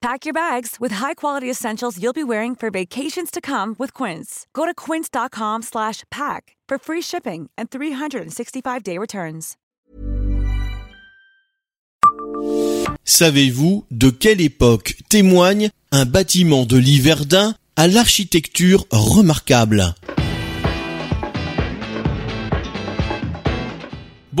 Pack your bags with high-quality essentials you'll be wearing for vacations to come with Quince. Go to quince.com/pack for free shipping and 365-day returns. Savez-vous de quelle époque témoigne un bâtiment de l'Yverdun à l'architecture remarquable?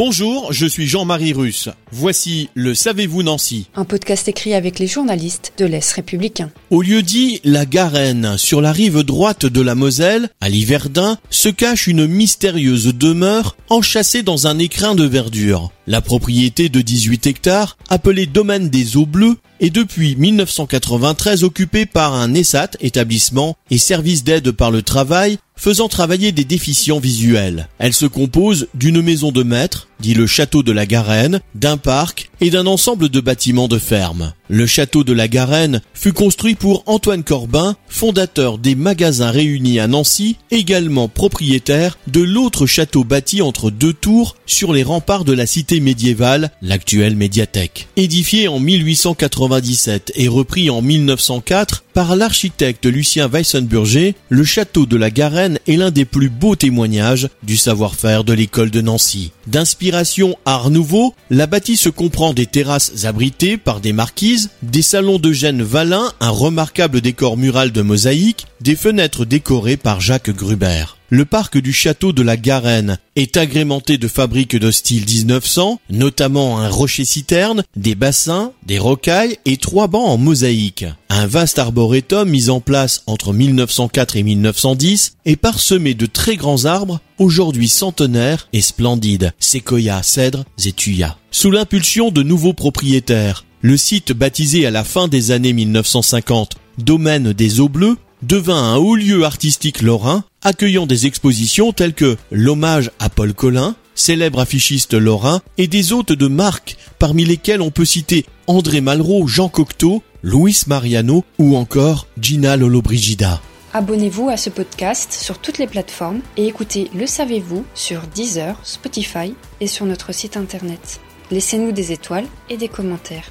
Bonjour, je suis Jean-Marie Russe. Voici le Savez-vous Nancy? Un podcast écrit avec les journalistes de l'Est républicain. Au lieu dit La Garenne, sur la rive droite de la Moselle, à l'Yverdun, se cache une mystérieuse demeure enchâssée dans un écrin de verdure. La propriété de 18 hectares, appelée Domaine des Eaux Bleues, est depuis 1993 occupée par un ESAT, établissement et service d'aide par le travail, faisant travailler des déficients visuels. Elle se compose d'une maison de maître, dit le château de la Garenne, d'un parc et d'un ensemble de bâtiments de ferme. Le château de la Garenne fut construit pour Antoine Corbin, fondateur des magasins réunis à Nancy, également propriétaire de l'autre château bâti entre deux tours sur les remparts de la cité médiévale, l'actuelle médiathèque. Édifié en 1897 et repris en 1904 par l'architecte Lucien Weissenburger, le château de la Garenne est l'un des plus beaux témoignages du savoir-faire de l'école de Nancy. D'inspiration art nouveau, la bâtisse comprend des terrasses abritées par des marquises, des salons de Gênes Valin, un remarquable décor mural de mosaïque, des fenêtres décorées par Jacques Gruber. Le parc du château de la Garenne est agrémenté de fabriques de style 1900, notamment un rocher-citerne, des bassins, des rocailles et trois bancs en mosaïque. Un vaste arboretum mis en place entre 1904 et 1910 est parsemé de très grands arbres, aujourd'hui centenaires et splendides, séquoias, cèdres et tuyas. Sous l'impulsion de nouveaux propriétaires, le site baptisé à la fin des années 1950 Domaine des Eaux Bleues devint un haut lieu artistique lorrain, accueillant des expositions telles que l'hommage à Paul Collin, célèbre affichiste lorrain, et des hôtes de marque, parmi lesquels on peut citer André Malraux, Jean Cocteau, Luis Mariano ou encore Gina Lollobrigida. Abonnez-vous à ce podcast sur toutes les plateformes et écoutez Le Savez-vous sur Deezer, Spotify et sur notre site internet. Laissez-nous des étoiles et des commentaires.